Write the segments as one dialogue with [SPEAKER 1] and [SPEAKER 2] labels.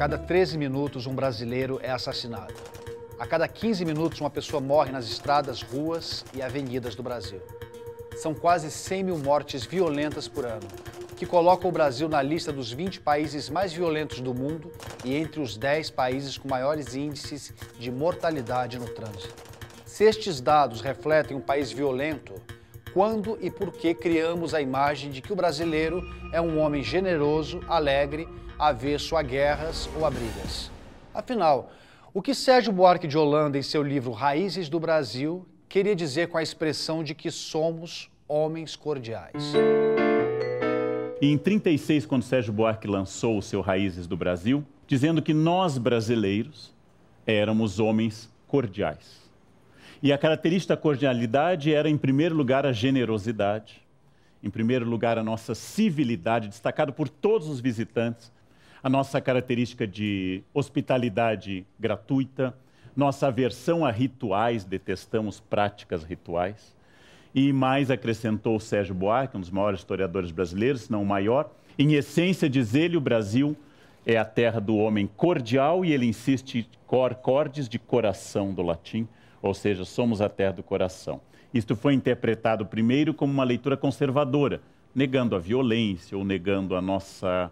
[SPEAKER 1] cada 13 minutos, um brasileiro é assassinado. A cada 15 minutos, uma pessoa morre nas estradas, ruas e avenidas do Brasil. São quase 100 mil mortes violentas por ano, que colocam o Brasil na lista dos 20 países mais violentos do mundo e entre os 10 países com maiores índices de mortalidade no trânsito. Se estes dados refletem um país violento, quando e por que criamos a imagem de que o brasileiro é um homem generoso, alegre, avesso a guerras ou a brigas? Afinal, o que Sérgio Buarque de Holanda, em seu livro Raízes do Brasil, queria dizer com a expressão de que somos homens cordiais?
[SPEAKER 2] E em 36, quando Sérgio Buarque lançou o seu Raízes do Brasil, dizendo que nós brasileiros éramos homens cordiais. E a característica da cordialidade era, em primeiro lugar, a generosidade, em primeiro lugar, a nossa civilidade, destacado por todos os visitantes, a nossa característica de hospitalidade gratuita, nossa aversão a rituais, detestamos práticas rituais. E mais acrescentou Sérgio Buarque, um dos maiores historiadores brasileiros, se não o maior, em essência, diz ele, o Brasil é a terra do homem cordial e ele insiste cor, cordes de coração do latim, ou seja, somos a terra do coração. Isto foi interpretado primeiro como uma leitura conservadora, negando a violência ou negando a nossa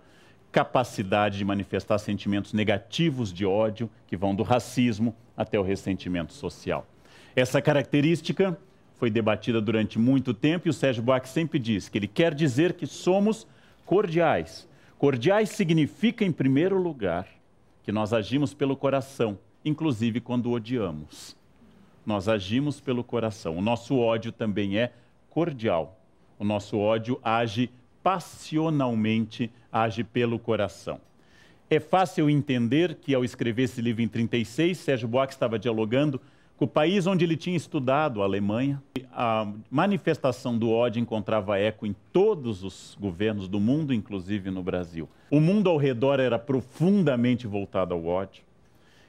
[SPEAKER 2] capacidade de manifestar sentimentos negativos de ódio, que vão do racismo até o ressentimento social. Essa característica foi debatida durante muito tempo e o Sérgio Buarque sempre diz que ele quer dizer que somos cordiais. Cordiais significa, em primeiro lugar, que nós agimos pelo coração, inclusive quando odiamos nós agimos pelo coração. O nosso ódio também é cordial. O nosso ódio age passionalmente, age pelo coração. É fácil entender que, ao escrever esse livro em 36, Sérgio Buarque estava dialogando com o país onde ele tinha estudado, a Alemanha. A manifestação do ódio encontrava eco em todos os governos do mundo, inclusive no Brasil. O mundo ao redor era profundamente voltado ao ódio.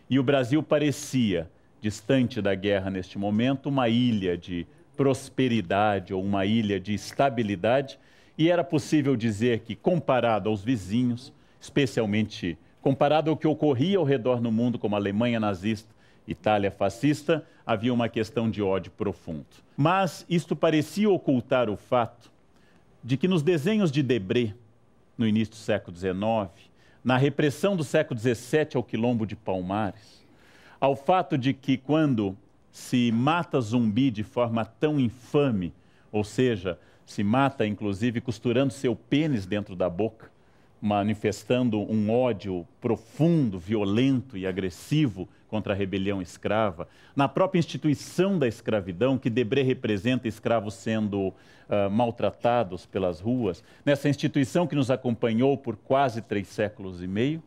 [SPEAKER 2] E o Brasil parecia distante da guerra neste momento, uma ilha de prosperidade ou uma ilha de estabilidade, e era possível dizer que, comparado aos vizinhos, especialmente comparado ao que ocorria ao redor no mundo, como Alemanha nazista, Itália fascista, havia uma questão de ódio profundo. Mas isto parecia ocultar o fato de que nos desenhos de Debré, no início do século XIX, na repressão do século XVII ao quilombo de Palmares, ao fato de que quando se mata zumbi de forma tão infame, ou seja, se mata inclusive costurando seu pênis dentro da boca, manifestando um ódio profundo, violento e agressivo contra a rebelião escrava, na própria instituição da escravidão, que Debré representa escravos sendo uh, maltratados pelas ruas, nessa instituição que nos acompanhou por quase três séculos e meio,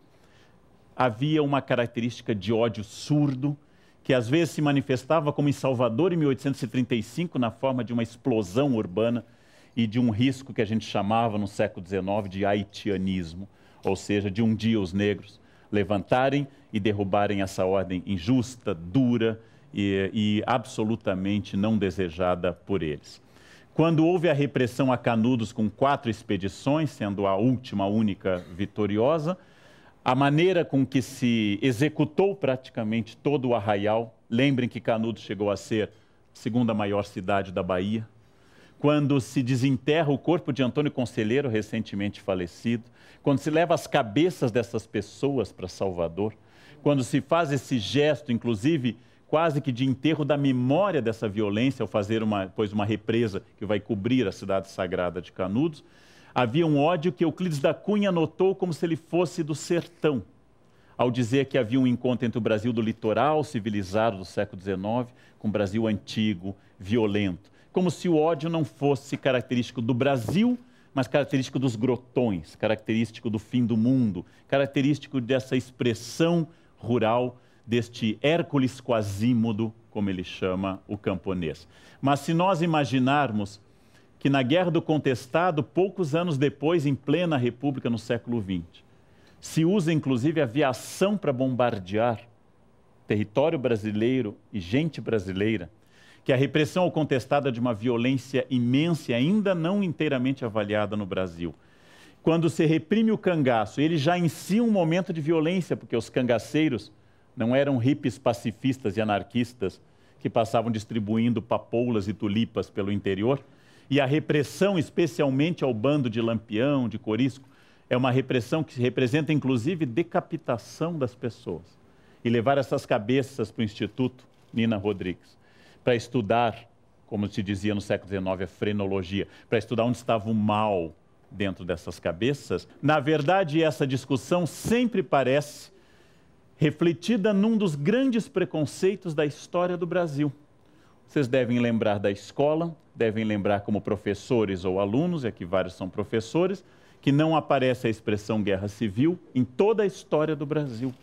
[SPEAKER 2] havia uma característica de ódio surdo, que às vezes se manifestava como em Salvador em 1835, na forma de uma explosão urbana e de um risco que a gente chamava no século XIX de haitianismo, ou seja, de um dia os negros levantarem e derrubarem essa ordem injusta, dura e, e absolutamente não desejada por eles. Quando houve a repressão a Canudos com quatro expedições, sendo a última, única vitoriosa, a maneira com que se executou praticamente todo o arraial. Lembrem que Canudos chegou a ser a segunda maior cidade da Bahia. Quando se desenterra o corpo de Antônio Conselheiro, recentemente falecido, quando se leva as cabeças dessas pessoas para Salvador, quando se faz esse gesto, inclusive quase que de enterro da memória dessa violência, ao fazer uma, pois, uma represa que vai cobrir a cidade sagrada de Canudos, havia um ódio que Euclides da Cunha notou como se ele fosse do sertão, ao dizer que havia um encontro entre o Brasil do litoral civilizado do século XIX com o Brasil antigo, violento. Como se o ódio não fosse característico do Brasil, mas característico dos grotões, característico do fim do mundo, característico dessa expressão rural, deste Hércules Quasímodo, como ele chama o camponês. Mas se nós imaginarmos que na Guerra do Contestado, poucos anos depois, em plena República, no século XX, se usa inclusive aviação para bombardear território brasileiro e gente brasileira, que a repressão é de uma violência imensa ainda não inteiramente avaliada no Brasil, quando se reprime o cangaço, ele já em si um momento de violência, porque os cangaceiros não eram hippies pacifistas e anarquistas que passavam distribuindo papoulas e tulipas pelo interior, e a repressão, especialmente ao bando de Lampião, de Corisco, é uma repressão que representa inclusive decapitação das pessoas. E levar essas cabeças para o Instituto Nina Rodrigues, para estudar, como se dizia no século XIX, a frenologia, para estudar onde estava o mal dentro dessas cabeças. Na verdade, essa discussão sempre parece refletida num dos grandes preconceitos da história do Brasil. Vocês devem lembrar da escola, devem lembrar como professores ou alunos, e aqui vários são professores, que não aparece a expressão guerra civil em toda a história do Brasil.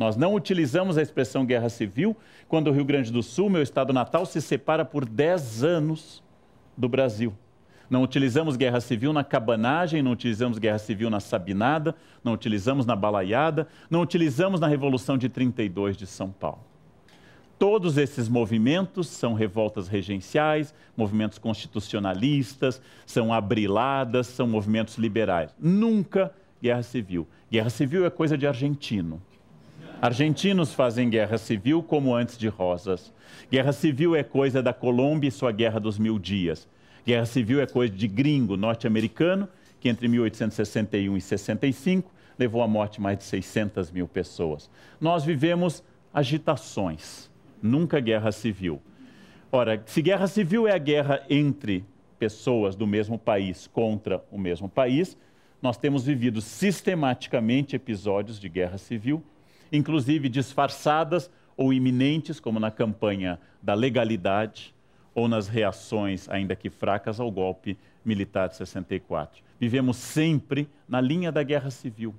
[SPEAKER 2] Nós não utilizamos a expressão guerra civil quando o Rio Grande do Sul, meu estado natal, se separa por 10 anos do Brasil. Não utilizamos guerra civil na cabanagem, não utilizamos guerra civil na sabinada, não utilizamos na balaiada, não utilizamos na Revolução de 32 de São Paulo. Todos esses movimentos são revoltas regenciais, movimentos constitucionalistas, são abriladas, são movimentos liberais. Nunca guerra civil. Guerra civil é coisa de argentino. Argentinos fazem guerra civil como antes de Rosas. Guerra civil é coisa da Colômbia e sua Guerra dos Mil Dias. Guerra civil é coisa de gringo norte-americano, que entre 1861 e 65 levou à morte mais de 600 mil pessoas. Nós vivemos agitações nunca guerra civil. Ora, se guerra civil é a guerra entre pessoas do mesmo país contra o mesmo país, nós temos vivido sistematicamente episódios de guerra civil, inclusive disfarçadas ou iminentes, como na campanha da legalidade ou nas reações, ainda que fracas, ao golpe militar de 64. Vivemos sempre na linha da guerra civil.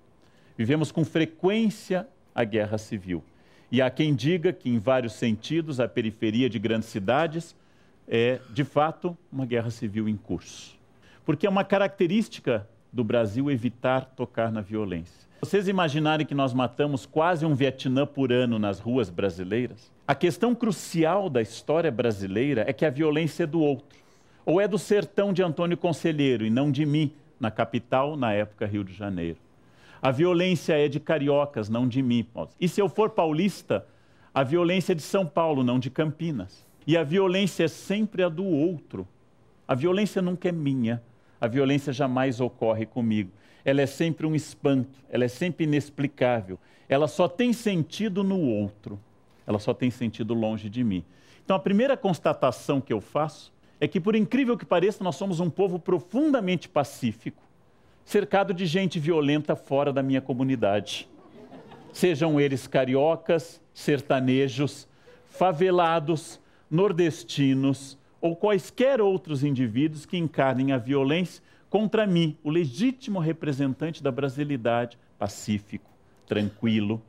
[SPEAKER 2] Vivemos com frequência a guerra civil. E há quem diga que, em vários sentidos, a periferia de grandes cidades é, de fato, uma guerra civil em curso. Porque é uma característica do Brasil evitar tocar na violência. Vocês imaginarem que nós matamos quase um Vietnã por ano nas ruas brasileiras? A questão crucial da história brasileira é que a violência é do outro. Ou é do sertão de Antônio Conselheiro e não de mim, na capital, na época Rio de Janeiro. A violência é de cariocas, não de mim. E se eu for paulista, a violência é de São Paulo, não de Campinas. E a violência é sempre a do outro. A violência nunca é minha. A violência jamais ocorre comigo. Ela é sempre um espanto, ela é sempre inexplicável. Ela só tem sentido no outro. Ela só tem sentido longe de mim. Então, a primeira constatação que eu faço é que, por incrível que pareça, nós somos um povo profundamente pacífico cercado de gente violenta fora da minha comunidade. Sejam eles cariocas, sertanejos, favelados, nordestinos ou quaisquer outros indivíduos que encarnem a violência contra mim, o legítimo representante da brasilidade, pacífico, tranquilo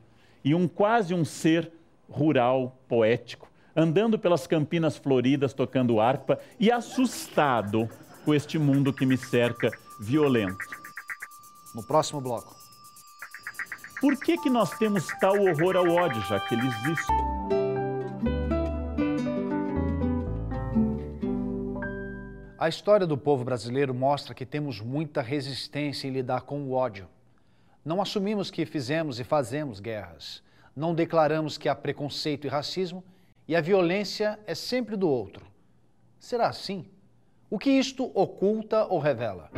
[SPEAKER 2] e um quase um ser rural, poético, andando pelas campinas floridas tocando harpa e assustado com este mundo que me cerca violento
[SPEAKER 1] no próximo bloco.
[SPEAKER 2] Por que, que nós temos tal horror ao ódio, já que ele existe?
[SPEAKER 1] A história do povo brasileiro mostra que temos muita resistência em lidar com o ódio. Não assumimos que fizemos e fazemos guerras. Não declaramos que há preconceito e racismo e a violência é sempre do outro. Será assim? O que isto oculta ou revela?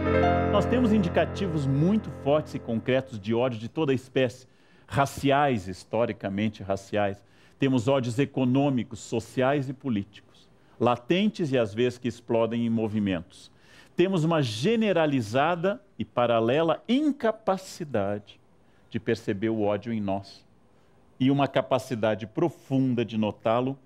[SPEAKER 2] Nós temos indicativos muito fortes e concretos de ódio de toda espécie, raciais, historicamente raciais. Temos ódios econômicos, sociais e políticos, latentes e às vezes que explodem em movimentos. Temos uma generalizada e paralela incapacidade de perceber o ódio em nós e uma capacidade profunda de notá-lo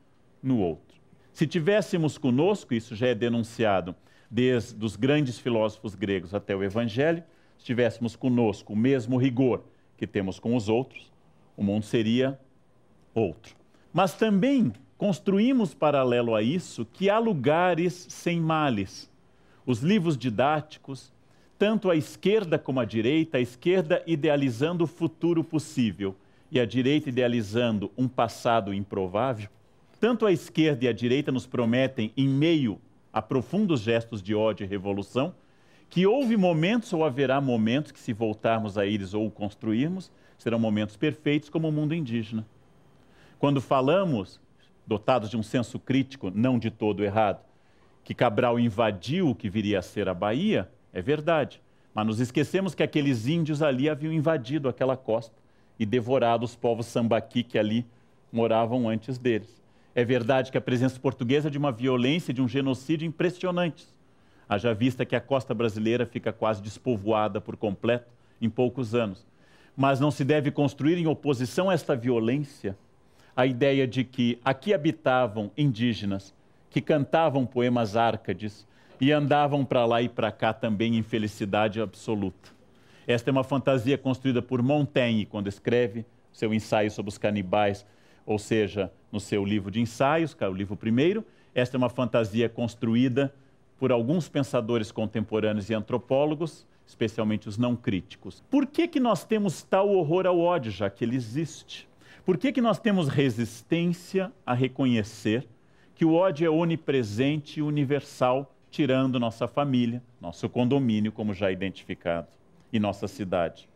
[SPEAKER 2] no outro. Se tivéssemos conosco, isso já é denunciado desde os grandes filósofos gregos até o Evangelho, se tivéssemos conosco o mesmo rigor que temos com os outros, o mundo seria outro. Mas também construímos paralelo a isso que há lugares sem males. Os livros didáticos, tanto a esquerda como a direita, a esquerda idealizando o futuro possível e a direita idealizando um passado improvável, tanto a esquerda e a direita nos prometem, em meio a profundos gestos de ódio e revolução, que houve momentos ou haverá momentos que, se voltarmos a eles ou construirmos, serão momentos perfeitos como o mundo indígena. Quando falamos, dotados de um senso crítico não de todo errado, que Cabral invadiu o que viria a ser a Bahia, é verdade. Mas nos esquecemos que aqueles índios ali haviam invadido aquela costa e devorado os povos sambaqui que ali moravam antes deles. É verdade que a presença portuguesa de uma violência, de um genocídio impressionantes haja vista que a costa brasileira fica quase despovoada por completo em poucos anos. Mas não se deve construir em oposição a esta violência a ideia de que aqui habitavam indígenas que cantavam poemas árcades e andavam para lá e para cá também em felicidade absoluta. Esta é uma fantasia construída por Montaigne quando escreve seu ensaio sobre os canibais, ou seja, no seu livro de ensaios, que é o livro primeiro. Esta é uma fantasia construída por alguns pensadores contemporâneos e antropólogos, especialmente os não críticos. Por que, que nós temos tal horror ao ódio, já que ele existe? Por que, que nós temos resistência a reconhecer que o ódio é onipresente e universal, tirando nossa família, nosso condomínio, como já identificado, e nossa cidade?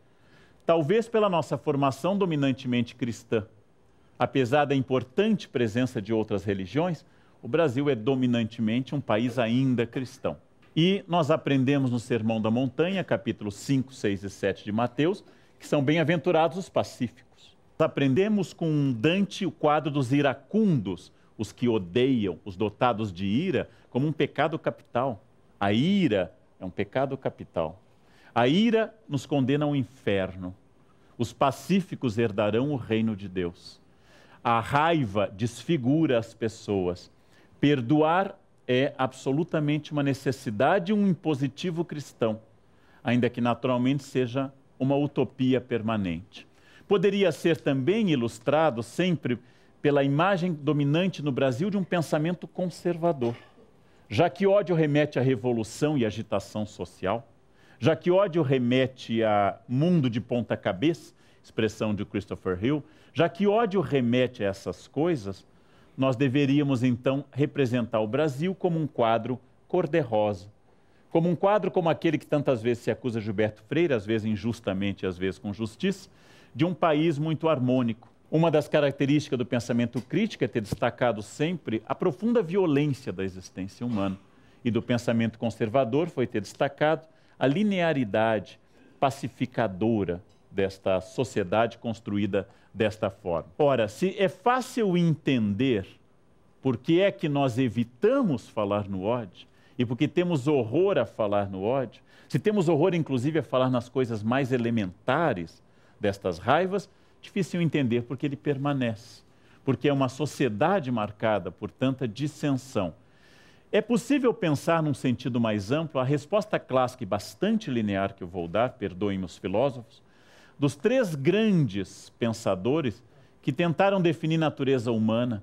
[SPEAKER 2] Talvez pela nossa formação dominantemente cristã. Apesar da importante presença de outras religiões, o Brasil é dominantemente um país ainda cristão. E nós aprendemos no Sermão da Montanha, capítulos 5, 6 e 7 de Mateus, que são bem-aventurados os pacíficos. Aprendemos com Dante o quadro dos iracundos, os que odeiam, os dotados de ira, como um pecado capital. A ira é um pecado capital. A ira nos condena ao inferno. Os pacíficos herdarão o reino de Deus. A raiva desfigura as pessoas. Perdoar é absolutamente uma necessidade e um impositivo cristão, ainda que naturalmente seja uma utopia permanente. Poderia ser também ilustrado sempre pela imagem dominante no Brasil de um pensamento conservador. Já que ódio remete à revolução e agitação social, já que ódio remete a mundo de ponta cabeça, expressão de Christopher Hill, já que ódio remete a essas coisas, nós deveríamos então representar o Brasil como um quadro cor-de-rosa. Como um quadro como aquele que tantas vezes se acusa Gilberto Freire, às vezes injustamente, às vezes com justiça, de um país muito harmônico. Uma das características do pensamento crítico é ter destacado sempre a profunda violência da existência humana. E do pensamento conservador foi ter destacado a linearidade pacificadora desta sociedade construída desta forma. Ora, se é fácil entender por que é que nós evitamos falar no ódio e porque temos horror a falar no ódio, se temos horror inclusive a falar nas coisas mais elementares destas raivas, difícil entender porque ele permanece. Porque é uma sociedade marcada por tanta dissensão. É possível pensar num sentido mais amplo, a resposta clássica e bastante linear que eu vou dar, perdoem os filósofos, dos três grandes pensadores que tentaram definir natureza humana.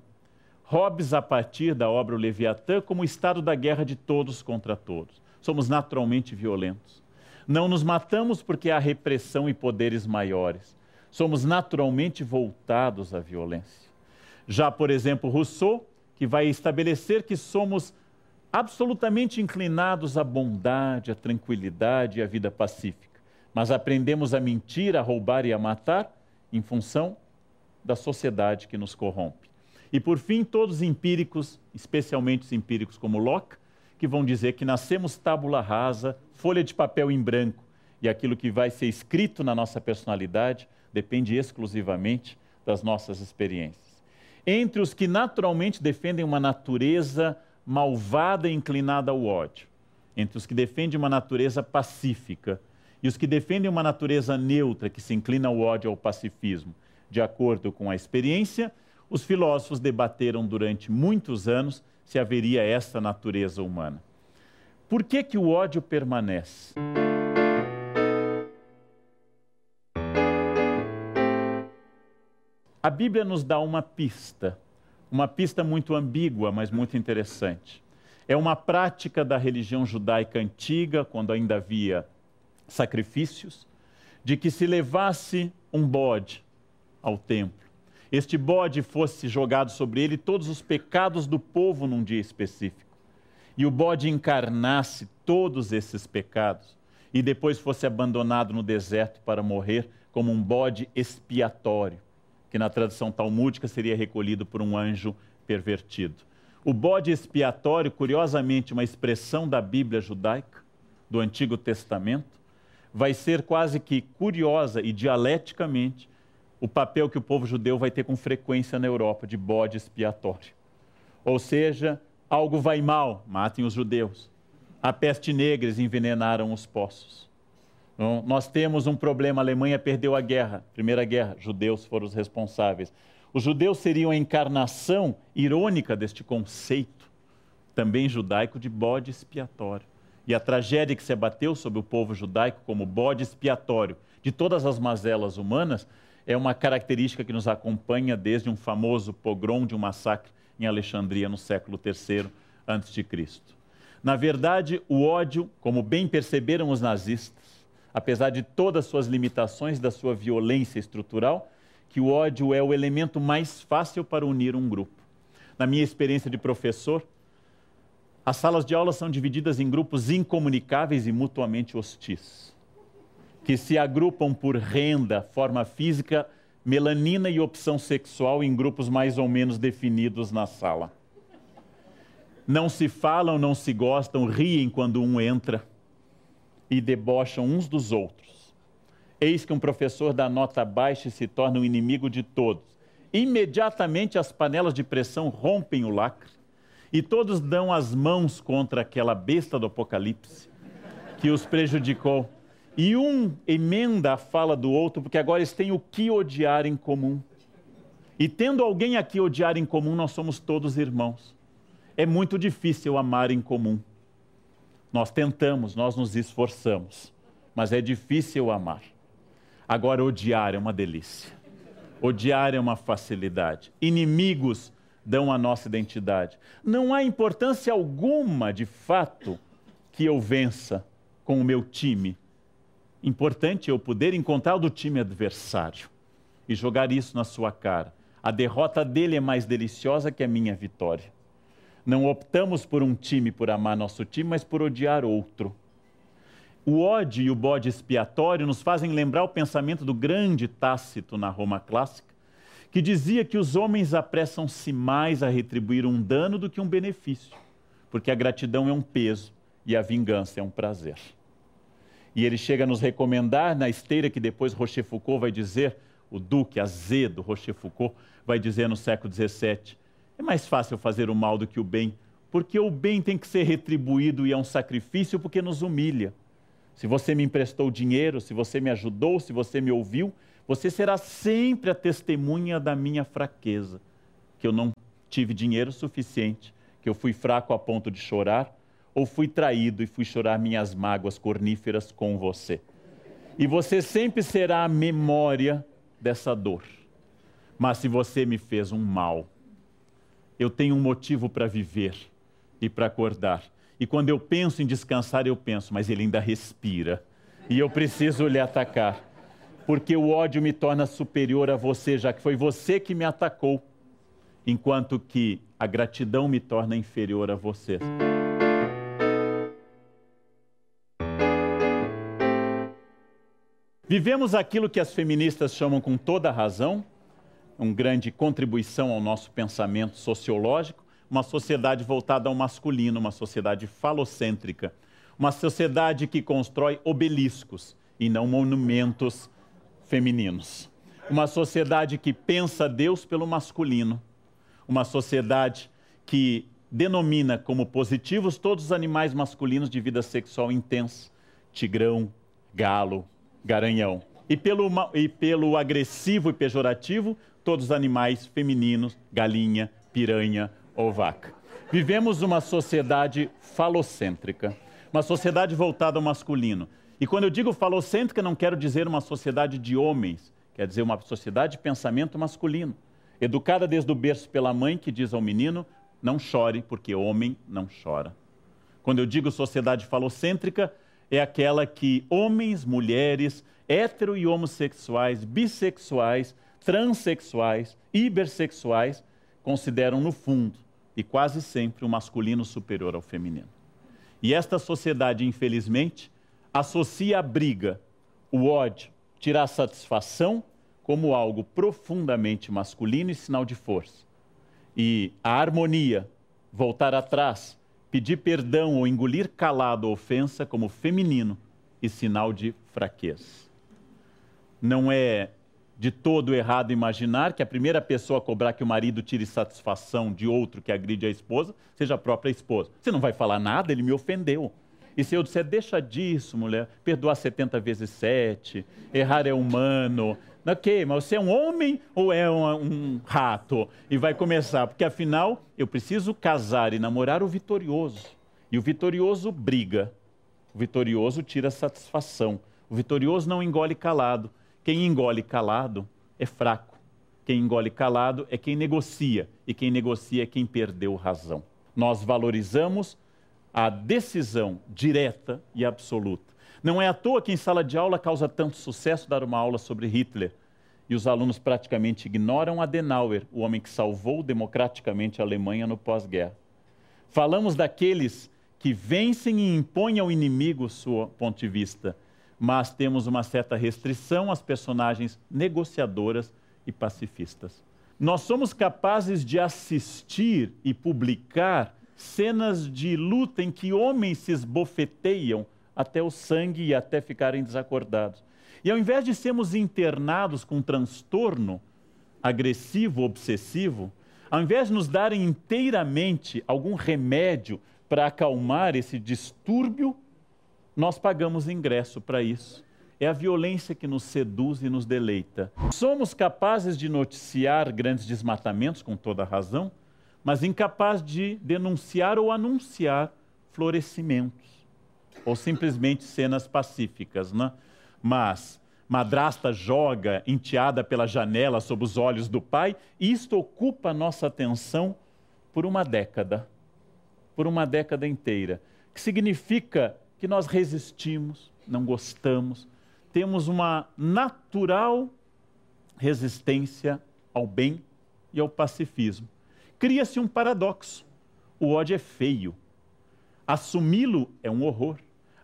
[SPEAKER 2] Hobbes, a partir da obra O Leviatã, como o estado da guerra de todos contra todos. Somos naturalmente violentos. Não nos matamos porque há repressão e poderes maiores. Somos naturalmente voltados à violência. Já, por exemplo, Rousseau, que vai estabelecer que somos absolutamente inclinados à bondade, à tranquilidade e à vida pacífica mas aprendemos a mentir, a roubar e a matar em função da sociedade que nos corrompe. E por fim, todos empíricos, especialmente os empíricos como Locke, que vão dizer que nascemos tábula rasa, folha de papel em branco, e aquilo que vai ser escrito na nossa personalidade depende exclusivamente das nossas experiências. Entre os que naturalmente defendem uma natureza malvada e inclinada ao ódio, entre os que defendem uma natureza pacífica, e os que defendem uma natureza neutra que se inclina ao ódio ao pacifismo, de acordo com a experiência, os filósofos debateram durante muitos anos se haveria essa natureza humana. Por que, que o ódio permanece? A Bíblia nos dá uma pista, uma pista muito ambígua, mas muito interessante. É uma prática da religião judaica antiga, quando ainda havia sacrifícios, de que se levasse um bode ao templo. Este bode fosse jogado sobre ele todos os pecados do povo num dia específico. e o bode encarnasse todos esses pecados e depois fosse abandonado no deserto para morrer como um bode expiatório, que na tradução talmúdica seria recolhido por um anjo pervertido. O bode expiatório, curiosamente, uma expressão da Bíblia judaica, do Antigo Testamento, vai ser quase que curiosa e dialeticamente o papel que o povo judeu vai ter com frequência na Europa de bode expiatório. Ou seja, algo vai mal, matem os judeus. A peste negra, envenenaram os poços. Então, nós temos um problema, a Alemanha perdeu a guerra, Primeira Guerra, judeus foram os responsáveis. Os judeus seriam a encarnação irônica deste conceito, também judaico, de bode expiatório. E a tragédia que se abateu sobre o povo judaico como bode expiatório de todas as mazelas humanas é uma característica que nos acompanha desde um famoso pogrom de um massacre em Alexandria no século III a.C. Na verdade, o ódio, como bem perceberam os nazistas, apesar de todas suas limitações da sua violência estrutural, que o ódio é o elemento mais fácil para unir um grupo. Na minha experiência de professor, as salas de aula são divididas em grupos incomunicáveis e mutuamente hostis que se agrupam por renda, forma física, melanina e opção sexual em grupos mais ou menos definidos na sala. Não se falam, não se gostam, riem quando um entra e debocham uns dos outros. Eis que um professor da nota baixa se torna um inimigo de todos. Imediatamente as panelas de pressão rompem o lacre e todos dão as mãos contra aquela besta do Apocalipse que os prejudicou e um emenda a fala do outro, porque agora eles têm o que odiar em comum. E tendo alguém aqui odiar em comum, nós somos todos irmãos. É muito difícil amar em comum. Nós tentamos, nós nos esforçamos, mas é difícil amar. Agora, odiar é uma delícia. Odiar é uma facilidade. Inimigos dão a nossa identidade. Não há importância alguma, de fato, que eu vença com o meu time Importante eu poder encontrar o do time adversário e jogar isso na sua cara. A derrota dele é mais deliciosa que a minha vitória. Não optamos por um time por amar nosso time, mas por odiar outro. O ódio e o bode expiatório nos fazem lembrar o pensamento do grande Tácito na Roma clássica, que dizia que os homens apressam-se mais a retribuir um dano do que um benefício, porque a gratidão é um peso e a vingança é um prazer. E ele chega a nos recomendar, na esteira que depois Rochefoucauld vai dizer, o duque azedo Rochefoucauld vai dizer no século XVII, é mais fácil fazer o mal do que o bem, porque o bem tem que ser retribuído e é um sacrifício porque nos humilha. Se você me emprestou dinheiro, se você me ajudou, se você me ouviu, você será sempre a testemunha da minha fraqueza, que eu não tive dinheiro suficiente, que eu fui fraco a ponto de chorar, ou fui traído e fui chorar minhas mágoas corníferas com você. E você sempre será a memória dessa dor. Mas se você me fez um mal, eu tenho um motivo para viver e para acordar. E quando eu penso em descansar, eu penso, mas ele ainda respira. E eu preciso lhe atacar. Porque o ódio me torna superior a você, já que foi você que me atacou, enquanto que a gratidão me torna inferior a você. Vivemos aquilo que as feministas chamam com toda razão, uma grande contribuição ao nosso pensamento sociológico, uma sociedade voltada ao masculino, uma sociedade falocêntrica, uma sociedade que constrói obeliscos e não monumentos femininos. Uma sociedade que pensa Deus pelo masculino, uma sociedade que denomina como positivos todos os animais masculinos de vida sexual intensa, tigrão, galo, garanhão. E pelo, e pelo agressivo e pejorativo, todos os animais femininos, galinha, piranha ou vaca. Vivemos uma sociedade falocêntrica, uma sociedade voltada ao masculino. E quando eu digo falocêntrica, não quero dizer uma sociedade de homens, quer dizer uma sociedade de pensamento masculino, educada desde o berço pela mãe que diz ao menino: não chore, porque homem não chora. Quando eu digo sociedade falocêntrica, é aquela que homens, mulheres, hetero e homossexuais, bissexuais, transexuais, hipersexuais consideram no fundo e quase sempre o masculino superior ao feminino. E esta sociedade, infelizmente, associa a briga, o ódio, tirar satisfação como algo profundamente masculino e sinal de força. E a harmonia, voltar atrás, pedir perdão ou engolir calado a ofensa como feminino e sinal de fraqueza. Não é de todo errado imaginar que a primeira pessoa a cobrar que o marido tire satisfação de outro que agride a esposa seja a própria esposa. Você não vai falar nada, ele me ofendeu. E se eu disser, deixa disso, mulher, perdoar 70 vezes 7, errar é humano. Ok, mas você é um homem ou é um, um rato? E vai começar, porque afinal eu preciso casar e namorar o vitorioso. E o vitorioso briga. O vitorioso tira satisfação. O vitorioso não engole calado. Quem engole calado é fraco. Quem engole calado é quem negocia. E quem negocia é quem perdeu razão. Nós valorizamos a decisão direta e absoluta. Não é à toa que em sala de aula causa tanto sucesso dar uma aula sobre Hitler. E os alunos praticamente ignoram Adenauer, o homem que salvou democraticamente a Alemanha no pós-guerra. Falamos daqueles que vencem e impõem ao inimigo seu ponto de vista mas temos uma certa restrição às personagens negociadoras e pacifistas. Nós somos capazes de assistir e publicar cenas de luta em que homens se esbofeteiam até o sangue e até ficarem desacordados. E ao invés de sermos internados com transtorno agressivo, obsessivo, ao invés de nos darem inteiramente algum remédio para acalmar esse distúrbio nós pagamos ingresso para isso. É a violência que nos seduz e nos deleita. Somos capazes de noticiar grandes desmatamentos, com toda razão, mas incapazes de denunciar ou anunciar florescimentos, ou simplesmente cenas pacíficas. Né? Mas madrasta joga enteada pela janela sob os olhos do pai, e isto ocupa a nossa atenção por uma década, por uma década inteira, que significa que nós resistimos, não gostamos, temos uma natural resistência ao bem e ao pacifismo. Cria-se um paradoxo. O ódio é feio. Assumi-lo é um horror.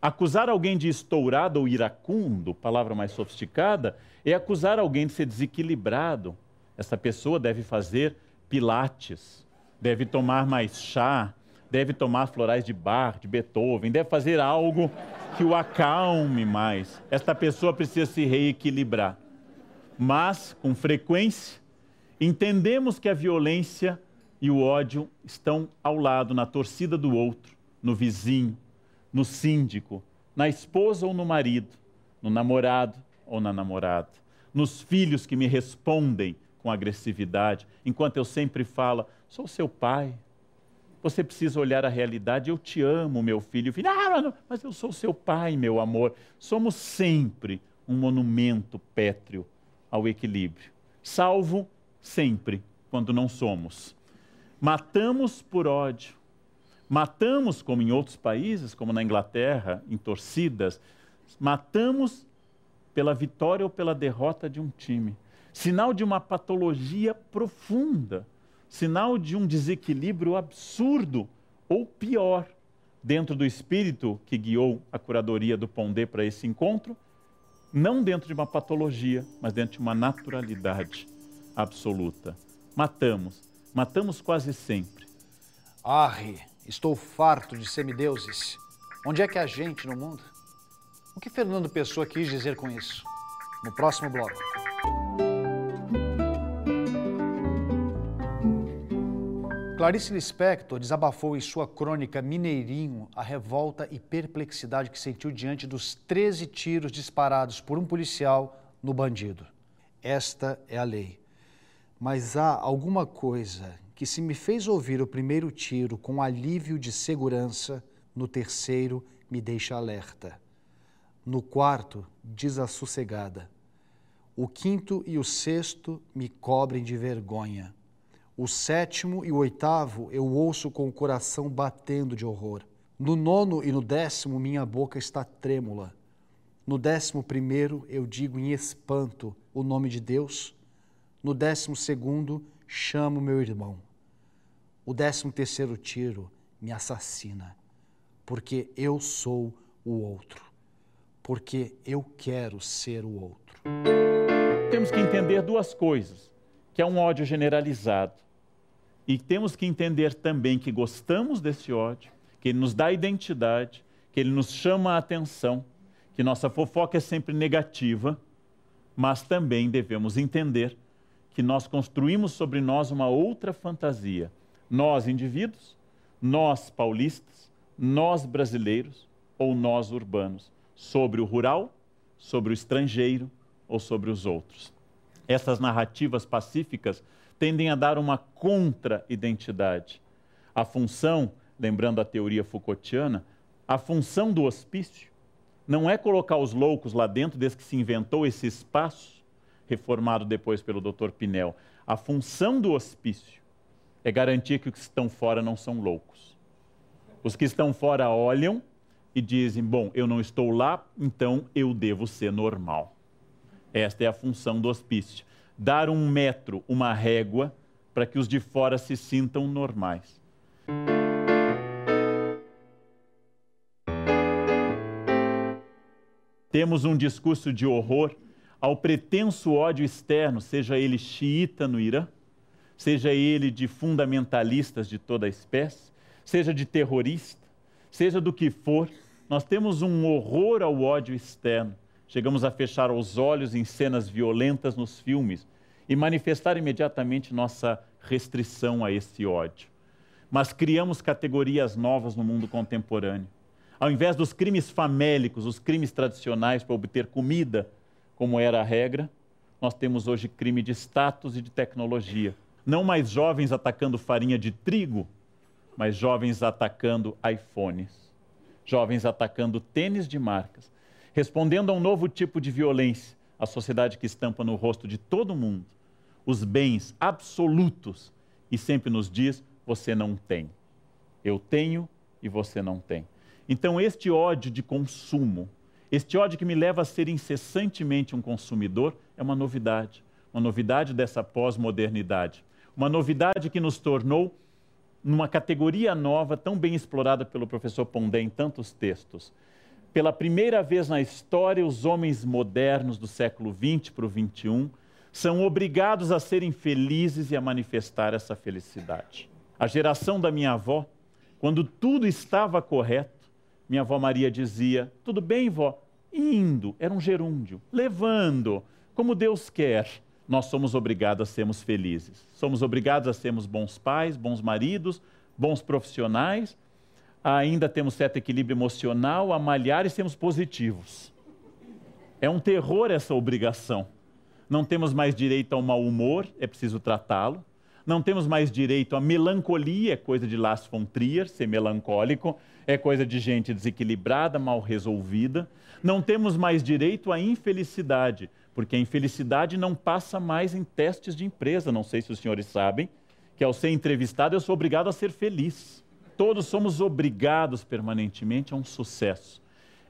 [SPEAKER 2] Acusar alguém de estourado ou iracundo, palavra mais sofisticada, é acusar alguém de ser desequilibrado. Essa pessoa deve fazer pilates, deve tomar mais chá, deve tomar florais de Bach, de Beethoven, deve fazer algo que o acalme mais. Esta pessoa precisa se reequilibrar. Mas, com frequência, entendemos que a violência e o ódio estão ao lado, na torcida do outro, no vizinho, no síndico, na esposa ou no marido, no namorado ou na namorada, nos filhos que me respondem com agressividade, enquanto eu sempre falo: sou seu pai, você precisa olhar a realidade. Eu te amo, meu filho. filho ah, mas eu sou seu pai, meu amor. Somos sempre um monumento pétreo ao equilíbrio. Salvo sempre quando não somos. Matamos por ódio. Matamos, como em outros países, como na Inglaterra, em torcidas. Matamos pela vitória ou pela derrota de um time. Sinal de uma patologia profunda sinal de um desequilíbrio absurdo, ou pior, dentro do espírito que guiou a curadoria do Pondé para esse encontro, não dentro de uma patologia, mas dentro de uma naturalidade absoluta. Matamos, matamos quase sempre.
[SPEAKER 1] Arre, estou farto de semideuses. Onde é que a gente no mundo? O que Fernando Pessoa quis dizer com isso? No próximo bloco. Clarice Lispector desabafou em sua crônica Mineirinho a revolta e perplexidade que sentiu diante dos 13 tiros disparados por um policial no bandido. Esta é a lei. Mas há alguma coisa que, se me fez ouvir o primeiro tiro com alívio de segurança, no terceiro me deixa alerta. No quarto, desassossegada. O quinto e o sexto me cobrem de vergonha. O sétimo e o oitavo eu ouço com o coração batendo de horror. No nono e no décimo minha boca está trêmula. No décimo primeiro eu digo em espanto o nome de Deus. No décimo segundo chamo meu irmão. O décimo terceiro tiro me assassina, porque eu sou o outro, porque eu quero ser o outro.
[SPEAKER 2] Temos que entender duas coisas, que é um ódio generalizado, e temos que entender também que gostamos desse ódio, que ele nos dá identidade, que ele nos chama a atenção, que nossa fofoca é sempre negativa, mas também devemos entender que nós construímos sobre nós uma outra fantasia. Nós, indivíduos, nós, paulistas, nós, brasileiros ou nós, urbanos, sobre o rural, sobre o estrangeiro ou sobre os outros. Essas narrativas pacíficas tendem a dar uma contra-identidade. A função, lembrando a teoria Foucaultiana, a função do hospício não é colocar os loucos lá dentro, desde que se inventou esse espaço, reformado depois pelo Dr. Pinel. A função do hospício é garantir que os que estão fora não são loucos. Os que estão fora olham e dizem: Bom, eu não estou lá, então eu devo ser normal. Esta é a função do hospício dar um metro, uma régua, para que os de fora se sintam normais. Temos um discurso de horror ao pretenso ódio externo, seja ele xiita no Irã, seja ele de fundamentalistas de toda a espécie, seja de terrorista, seja do que for, nós temos um horror ao ódio externo Chegamos a fechar os olhos em cenas violentas nos filmes e manifestar imediatamente nossa restrição a esse ódio. Mas criamos categorias novas no mundo contemporâneo. Ao invés dos crimes famélicos, os crimes tradicionais para obter comida, como era a regra, nós temos hoje crime de status e de tecnologia. Não mais jovens atacando farinha de trigo, mas jovens atacando iPhones, jovens atacando tênis de marcas, respondendo a um novo tipo de violência, a sociedade que estampa no rosto de todo mundo os bens absolutos e sempre nos diz: você não tem. Eu tenho e você não tem. Então, este ódio de consumo, este ódio que me leva a ser incessantemente um consumidor, é uma novidade. Uma novidade dessa pós-modernidade. Uma novidade que nos tornou numa categoria nova, tão bem explorada pelo professor Pondé em tantos textos, pela primeira vez na história, os homens modernos do século XX para o XXI são obrigados a serem felizes e a manifestar essa felicidade. A geração da minha avó, quando tudo estava correto, minha avó Maria dizia: Tudo bem, vó? Indo, era um gerúndio, levando, como Deus quer. Nós somos obrigados a sermos felizes. Somos obrigados a sermos bons pais, bons maridos, bons profissionais, ainda temos certo equilíbrio emocional, a malhar e sermos positivos. É um terror essa obrigação. Não temos mais direito ao mau humor, é preciso tratá-lo. Não temos mais direito à melancolia, é coisa de Lars von Trier, ser melancólico, é coisa de gente desequilibrada, mal resolvida. Não temos mais direito à infelicidade, porque a infelicidade não passa mais em testes de empresa. Não sei se os senhores sabem que ao ser entrevistado eu sou obrigado a ser feliz. Todos somos obrigados permanentemente a um sucesso.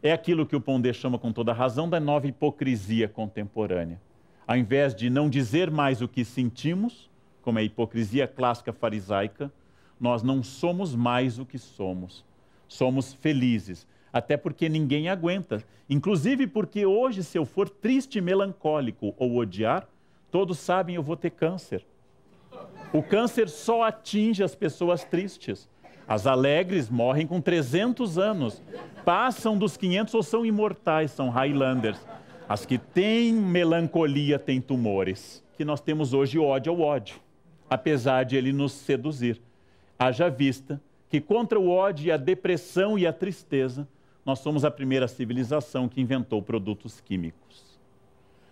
[SPEAKER 2] É aquilo que o Pondé chama com toda razão da nova hipocrisia contemporânea. Ao invés de não dizer mais o que sentimos, como é a hipocrisia clássica farisaica, nós não somos mais o que somos. Somos felizes, até porque ninguém aguenta. Inclusive porque hoje, se eu for triste, melancólico ou odiar, todos sabem eu vou ter câncer. O câncer só atinge as pessoas tristes. As alegres morrem com 300 anos, passam dos 500 ou são imortais, são Highlanders. As que têm melancolia têm tumores, que nós temos hoje ódio ao ódio, apesar de ele nos seduzir. Haja vista que contra o ódio a depressão e a tristeza, nós somos a primeira civilização que inventou produtos químicos.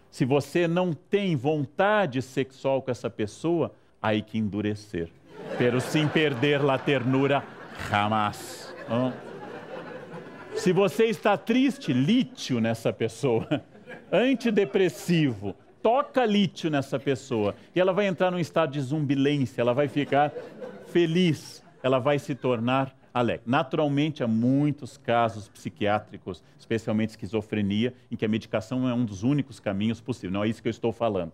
[SPEAKER 2] Se você não tem vontade sexual com essa pessoa, aí que endurecer pero sem perder la ternura jamás. Se você está triste, lítio nessa pessoa. Antidepressivo, toca lítio nessa pessoa. E ela vai entrar num estado de zumbilência, ela vai ficar feliz, ela vai se tornar alegre. Naturalmente, há muitos casos psiquiátricos, especialmente esquizofrenia, em que a medicação é um dos únicos caminhos possíveis. Não é isso que eu estou falando.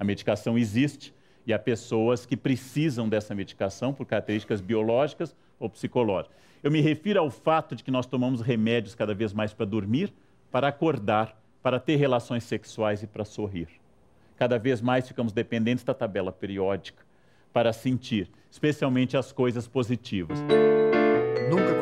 [SPEAKER 2] A medicação existe, E há pessoas que precisam dessa medicação por características biológicas ou psicológicas. Eu me refiro ao fato de que nós tomamos remédios cada vez mais para dormir, para acordar, para ter relações sexuais e para sorrir. Cada vez mais ficamos dependentes da tabela periódica para sentir, especialmente as coisas positivas.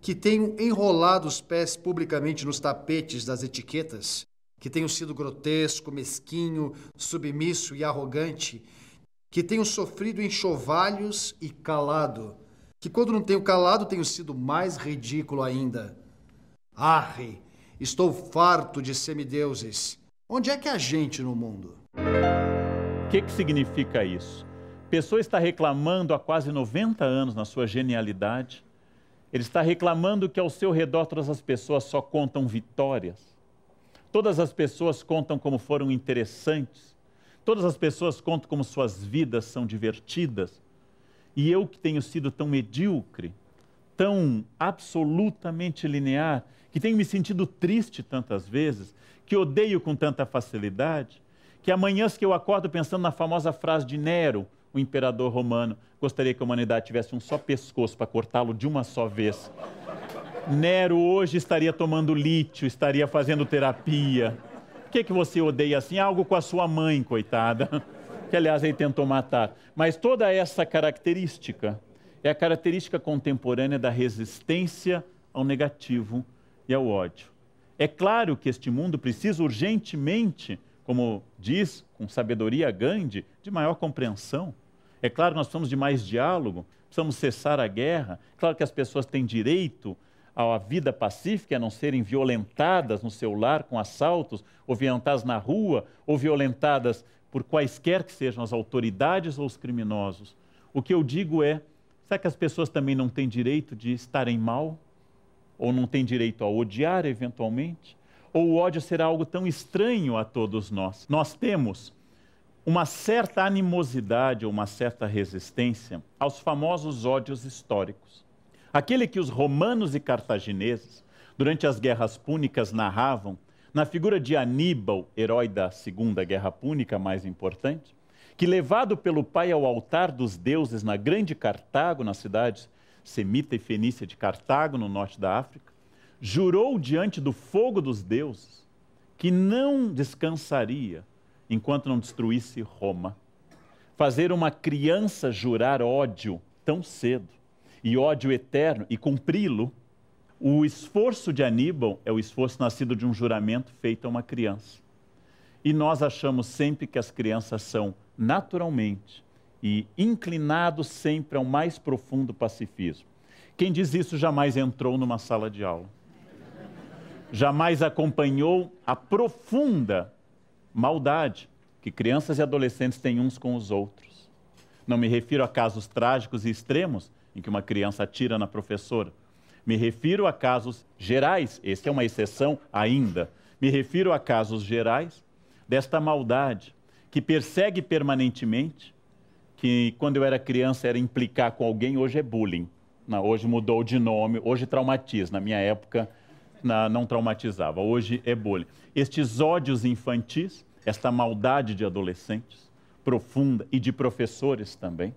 [SPEAKER 1] que tenho enrolado os pés publicamente nos tapetes das etiquetas, que tenho sido grotesco, mesquinho, submisso e arrogante, que tenho sofrido enxovalhos e calado, que quando não tenho calado tenho sido mais ridículo ainda. Arre, estou farto de semideuses. Onde é que há gente no mundo?
[SPEAKER 2] O que, que significa isso? A pessoa está reclamando há quase 90 anos na sua genialidade. Ele está reclamando que ao seu redor todas as pessoas só contam vitórias. Todas as pessoas contam como foram interessantes. Todas as pessoas contam como suas vidas são divertidas. E eu que tenho sido tão medíocre, tão absolutamente linear, que tenho me sentido triste tantas vezes, que odeio com tanta facilidade, que amanhãs que eu acordo pensando na famosa frase de Nero, o imperador romano, gostaria que a humanidade tivesse um só pescoço para cortá-lo de uma só vez. Nero hoje estaria tomando lítio, estaria fazendo terapia. Por que, que você odeia assim? Algo com a sua mãe, coitada. Que, aliás, ele tentou matar. Mas toda essa característica é a característica contemporânea da resistência ao negativo e ao ódio. É claro que este mundo precisa urgentemente, como diz com sabedoria Gandhi, de maior compreensão. É claro que nós precisamos de mais diálogo, precisamos cessar a guerra. Claro que as pessoas têm direito à vida pacífica, a não serem violentadas no seu lar com assaltos, ou violentadas na rua, ou violentadas por quaisquer que sejam as autoridades ou os criminosos. O que eu digo é: será que as pessoas também não têm direito de estarem mal? Ou não têm direito a odiar eventualmente? Ou o ódio será algo tão estranho a todos nós? Nós temos uma certa animosidade ou uma certa resistência aos famosos ódios históricos. Aquele que os romanos e cartagineses, durante as guerras púnicas, narravam na figura de Aníbal, herói da Segunda Guerra Púnica, mais importante, que, levado pelo pai ao altar dos deuses na grande Cartago, nas cidades semita e fenícia de Cartago, no norte da África, jurou diante do fogo dos deuses que não descansaria enquanto não destruísse Roma. Fazer uma criança jurar ódio tão cedo e ódio eterno e cumpri-lo, o esforço de Aníbal é o esforço nascido de um juramento feito a uma criança. E nós achamos sempre que as crianças são naturalmente e inclinados sempre ao mais profundo pacifismo. Quem diz isso jamais entrou numa sala de aula. Jamais acompanhou a profunda maldade que crianças e adolescentes têm uns com os outros. Não me refiro a casos trágicos e extremos em que uma criança atira na professora. Me refiro a casos gerais, esse é uma exceção ainda. Me refiro a casos gerais desta maldade que persegue permanentemente, que quando eu era criança era implicar com alguém, hoje é bullying. Não, hoje mudou de nome, hoje traumatiza. Na minha época na, não traumatizava, hoje é bullying. Estes ódios infantis, esta maldade de adolescentes, profunda, e de professores também,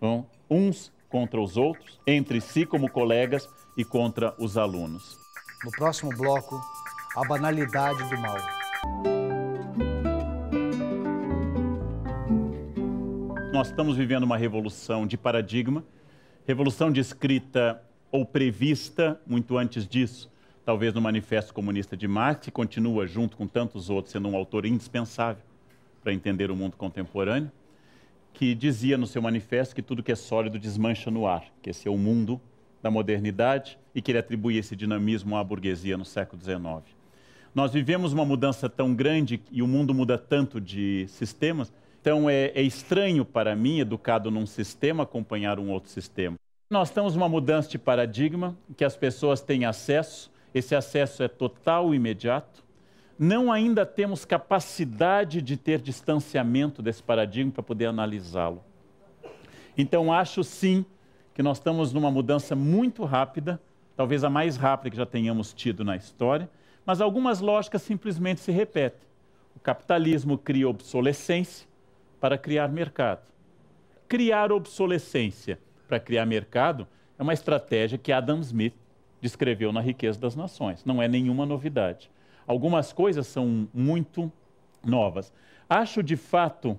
[SPEAKER 2] bom, uns contra os outros, entre si como colegas e contra os alunos.
[SPEAKER 1] No próximo bloco, a banalidade do mal.
[SPEAKER 2] Nós estamos vivendo uma revolução de paradigma, revolução descrita ou prevista muito antes disso, talvez no Manifesto Comunista de Marx, que continua, junto com tantos outros, sendo um autor indispensável para entender o mundo contemporâneo, que dizia no seu manifesto que tudo que é sólido desmancha no ar, que esse é o mundo da modernidade e que ele atribui esse dinamismo à burguesia no século XIX. Nós vivemos uma mudança tão grande e o mundo muda tanto de sistemas Então é, é estranho para mim, educado num sistema, acompanhar um outro sistema. Nós estamos numa mudança de paradigma, que as pessoas têm acesso, esse acesso é total e imediato. Não ainda temos capacidade de ter distanciamento desse paradigma para poder analisá-lo. Então, acho sim que nós estamos numa mudança muito rápida, talvez a mais rápida que já tenhamos tido na história, mas algumas lógicas simplesmente se repetem. O capitalismo cria obsolescência para criar mercado. Criar obsolescência para criar mercado é uma estratégia que Adam Smith descreveu na Riqueza das Nações. Não é nenhuma novidade. Algumas coisas são muito novas. Acho de fato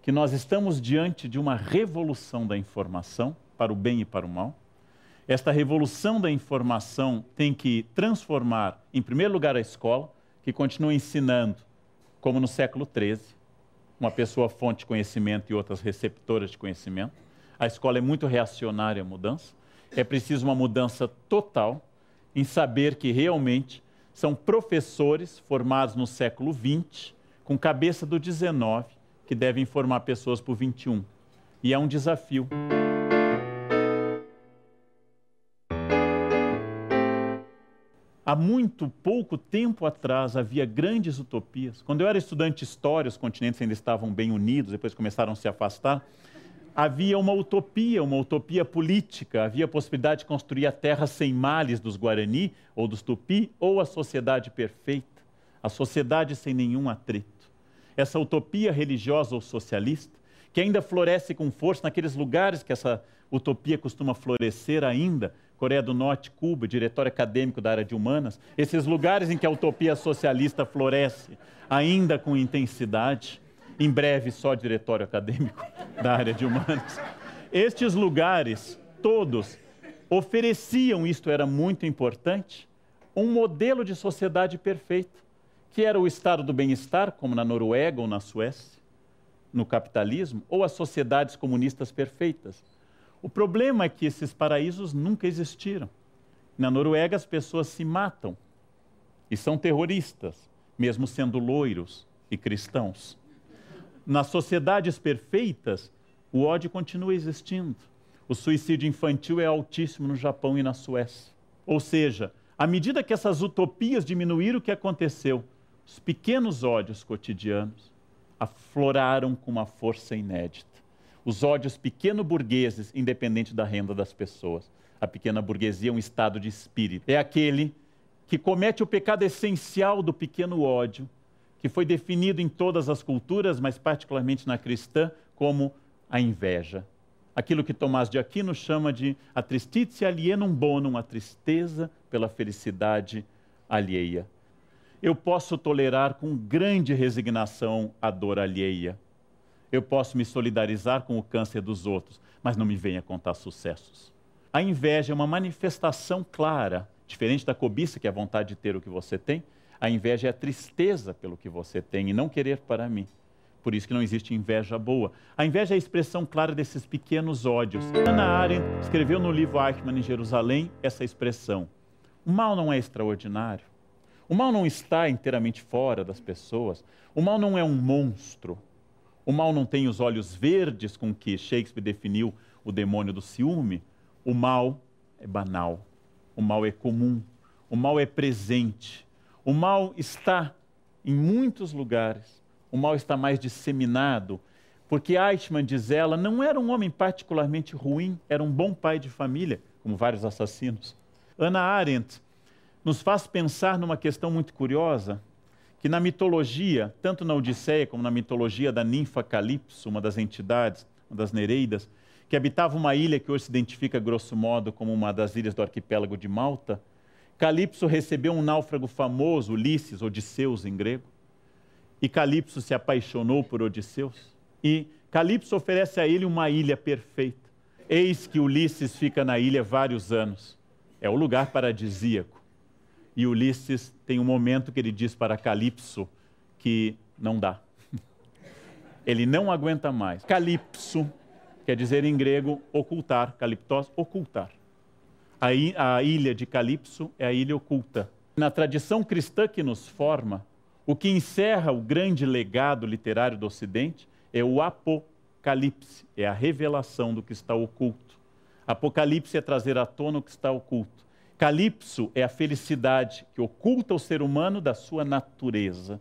[SPEAKER 2] que nós estamos diante de uma revolução da informação para o bem e para o mal. Esta revolução da informação tem que transformar, em primeiro lugar, a escola, que continua ensinando, como no século XIII, uma pessoa fonte de conhecimento e outras receptoras de conhecimento a escola é muito reacionária à mudança. É preciso uma mudança total em saber que realmente são professores formados no século XX, com cabeça do XIX, que devem formar pessoas para o XXI. E é um desafio. Há muito pouco tempo atrás havia grandes utopias. Quando eu era estudante de história, os continentes ainda estavam bem unidos, depois começaram a se afastar havia uma utopia, uma utopia política, havia a possibilidade de construir a terra sem males dos Guarani ou dos Tupi, ou a sociedade perfeita, a sociedade sem nenhum atrito. Essa utopia religiosa ou socialista, que ainda floresce com força naqueles lugares que essa utopia costuma florescer ainda, Coreia do Norte, Cuba, diretório acadêmico da área de humanas, esses lugares em que a utopia socialista floresce ainda com intensidade em breve só diretório acadêmico da área de humanas. Estes lugares, todos, ofereciam, isto era muito importante, um modelo de sociedade perfeito, que era o estado do bem-estar, como na Noruega ou na Suécia, no capitalismo, ou as sociedades comunistas perfeitas. O problema é que esses paraísos nunca existiram. Na Noruega, as pessoas se matam e são terroristas, mesmo sendo loiros e cristãos nas sociedades perfeitas, o ódio continua existindo. O suicídio infantil é altíssimo no Japão e na Suécia. Ou seja, à medida que essas utopias diminuíram, o que aconteceu? Os pequenos ódios cotidianos afloraram com uma força inédita. Os ódios pequeno-burgueses, independente da renda das pessoas. A pequena burguesia é um estado de espírito. É aquele que comete o pecado essencial do pequeno ódio, que foi definido em todas as culturas, mas particularmente na cristã, como a inveja. Aquilo que Tomás de Aquino chama de a tristitia alienum bonum, a tristeza pela felicidade alheia. Eu posso tolerar com grande resignação a dor alheia. Eu posso me solidarizar com o câncer dos outros, mas não me venha contar sucessos. A inveja é uma manifestação clara, diferente da cobiça, que é a vontade de ter o que você tem, a inveja é a tristeza pelo que você tem e não querer para mim. Por isso que não existe inveja boa. A inveja é a expressão clara desses pequenos ódios. Ana Arendt escreveu no livro Eichmann em Jerusalém essa expressão. O mal não é extraordinário. O mal não está inteiramente fora das pessoas. O mal não é um monstro. O mal não tem os olhos verdes com que Shakespeare definiu o demônio do ciúme. O mal é banal. O mal é comum. O mal é presente. O mal está em muitos lugares, o mal está mais disseminado, porque Eichmann, diz ela, não era um homem particularmente ruim, era um bom pai de família, como vários assassinos. Ana Arendt nos faz pensar numa questão muito curiosa, que na mitologia, tanto na Odisseia como na mitologia da ninfa Calipso, uma das entidades, uma das Nereidas, que habitava uma ilha que hoje se identifica, grosso modo, como uma das ilhas do arquipélago de Malta, Calipso recebeu um náufrago famoso, Ulisses, Odisseus em grego, e Calipso se apaixonou por Odisseus. E Calipso oferece a ele uma ilha perfeita. Eis que Ulisses fica na ilha vários anos. É o lugar paradisíaco. E Ulisses tem um momento que ele diz para Calipso que não dá. Ele não aguenta mais. Calipso quer dizer em grego ocultar, caliptos, ocultar. A, a ilha de Calipso é a ilha oculta. Na tradição cristã que nos forma, o que encerra o grande legado literário do Ocidente é o apocalipse, é a revelação do que está oculto. Apocalipse é trazer à tona o que está oculto. Calipso é a felicidade que oculta o ser humano da sua natureza.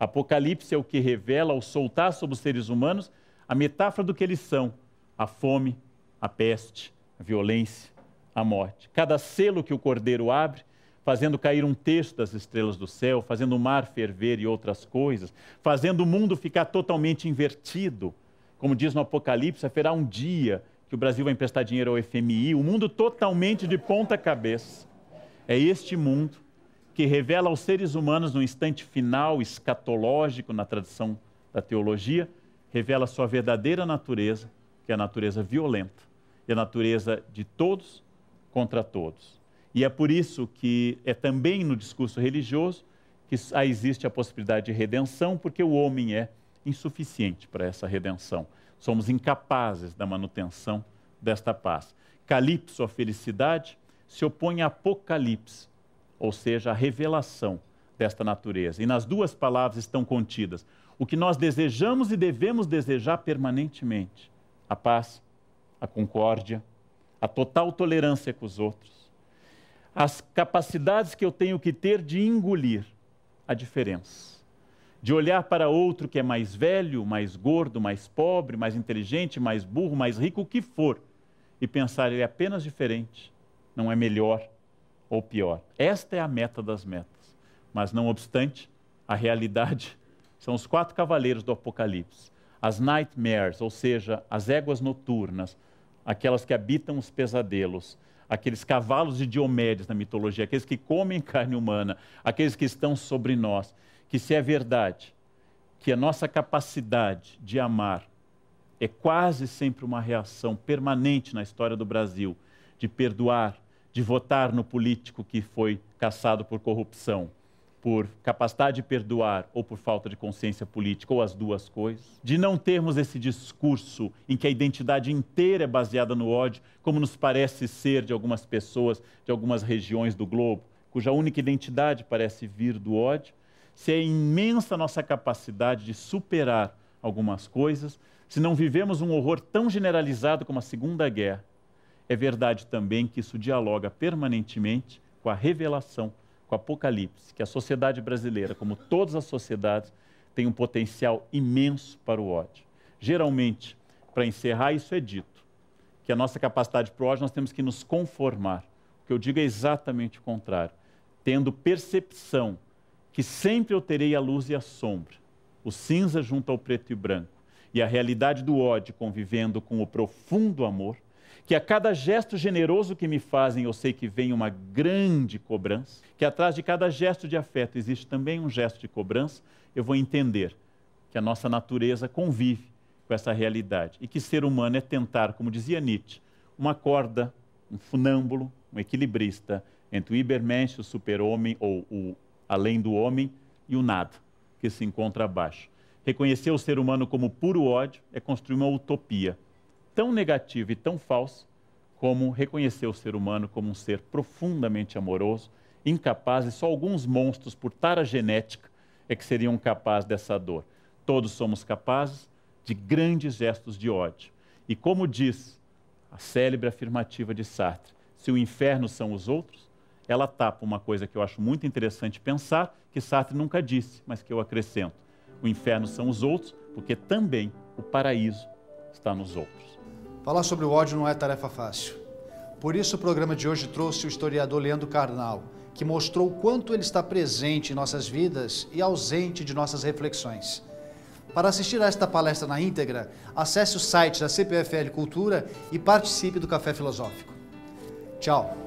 [SPEAKER 2] Apocalipse é o que revela ao soltar sobre os seres humanos a metáfora do que eles são: a fome, a peste, a violência, a morte. Cada selo que o cordeiro abre, fazendo cair um texto das estrelas do céu, fazendo o mar ferver e outras coisas, fazendo o mundo ficar totalmente invertido. Como diz no Apocalipse, haverá um dia que o Brasil vai emprestar dinheiro ao FMI, o mundo totalmente de ponta cabeça. É este mundo que revela aos seres humanos no instante final escatológico na tradição da teologia, revela sua verdadeira natureza, que é a natureza violenta, e a natureza de todos contra todos. E é por isso que é também no discurso religioso que existe a possibilidade de redenção, porque o homem é insuficiente para essa redenção. Somos incapazes da manutenção desta paz. Calipso, a felicidade, se opõe a apocalipse, ou seja, a revelação desta natureza. E nas duas palavras estão contidas o que nós desejamos e devemos desejar permanentemente: a paz, a concórdia, a total tolerância com os outros, as capacidades que eu tenho que ter de engolir a diferença, de olhar para outro que é mais velho, mais gordo, mais pobre, mais inteligente, mais burro, mais rico, o que for, e pensar ele é apenas diferente, não é melhor ou pior. Esta é a meta das metas. Mas, não obstante, a realidade são os quatro cavaleiros do Apocalipse. As nightmares, ou seja, as éguas noturnas, aquelas que habitam os pesadelos, aqueles cavalos de Diomedes na mitologia, aqueles que comem carne humana, aqueles que estão sobre nós. Que se é verdade que a nossa capacidade de amar é quase sempre uma reação permanente na história do Brasil, de perdoar, de votar no político que foi caçado por corrupção, por capacidade de perdoar ou por falta de consciência política, ou as duas coisas, de não termos esse discurso em que a identidade inteira é baseada no ódio, como nos parece ser de algumas pessoas de algumas regiões do globo, cuja única identidade parece vir do ódio, se é imensa a nossa capacidade de superar algumas coisas, se não vivemos um horror tão generalizado como a Segunda Guerra, é verdade também que isso dialoga permanentemente com a revelação, com o Apocalipse, que a sociedade brasileira, como todas as sociedades, tem um potencial imenso para o ódio. Geralmente, para encerrar, isso é dito, que a nossa capacidade para o ódio nós temos que nos conformar. O que eu digo é exatamente o contrário. Tendo percepção que sempre eu terei a luz e a sombra, o cinza junto ao preto e branco, e a realidade do ódio convivendo com o profundo amor, que a cada gesto generoso que me fazem eu sei que vem uma grande cobrança, que atrás de cada gesto de afeto existe também um gesto de cobrança, eu vou entender que a nossa natureza convive com essa realidade e que ser humano é tentar, como dizia Nietzsche, uma corda, um funâmbulo, um equilibrista entre o Ibermensch, o super-homem ou o além do homem e o nada, que se encontra abaixo. Reconhecer o ser humano como puro ódio é construir uma utopia tão negativa e tão falsa como reconhecer o ser humano como um ser profundamente amoroso, incapaz, e só alguns monstros, por tara genética, é que seriam capazes dessa dor. Todos somos capazes de grandes gestos de ódio. E como diz a célebre afirmativa de Sartre, se o inferno são os outros, ela tapa uma coisa que eu acho muito interessante pensar, que Sartre nunca disse, mas que eu acrescento. O inferno são os outros, porque também o paraíso está nos outros.
[SPEAKER 1] Falar sobre o ódio não é tarefa fácil. Por isso, o programa de hoje trouxe o historiador Leandro Carnal, que mostrou o quanto ele está presente em nossas vidas e ausente de nossas reflexões. Para assistir a esta palestra na íntegra, acesse o site da CPFL Cultura e participe do Café Filosófico. Tchau!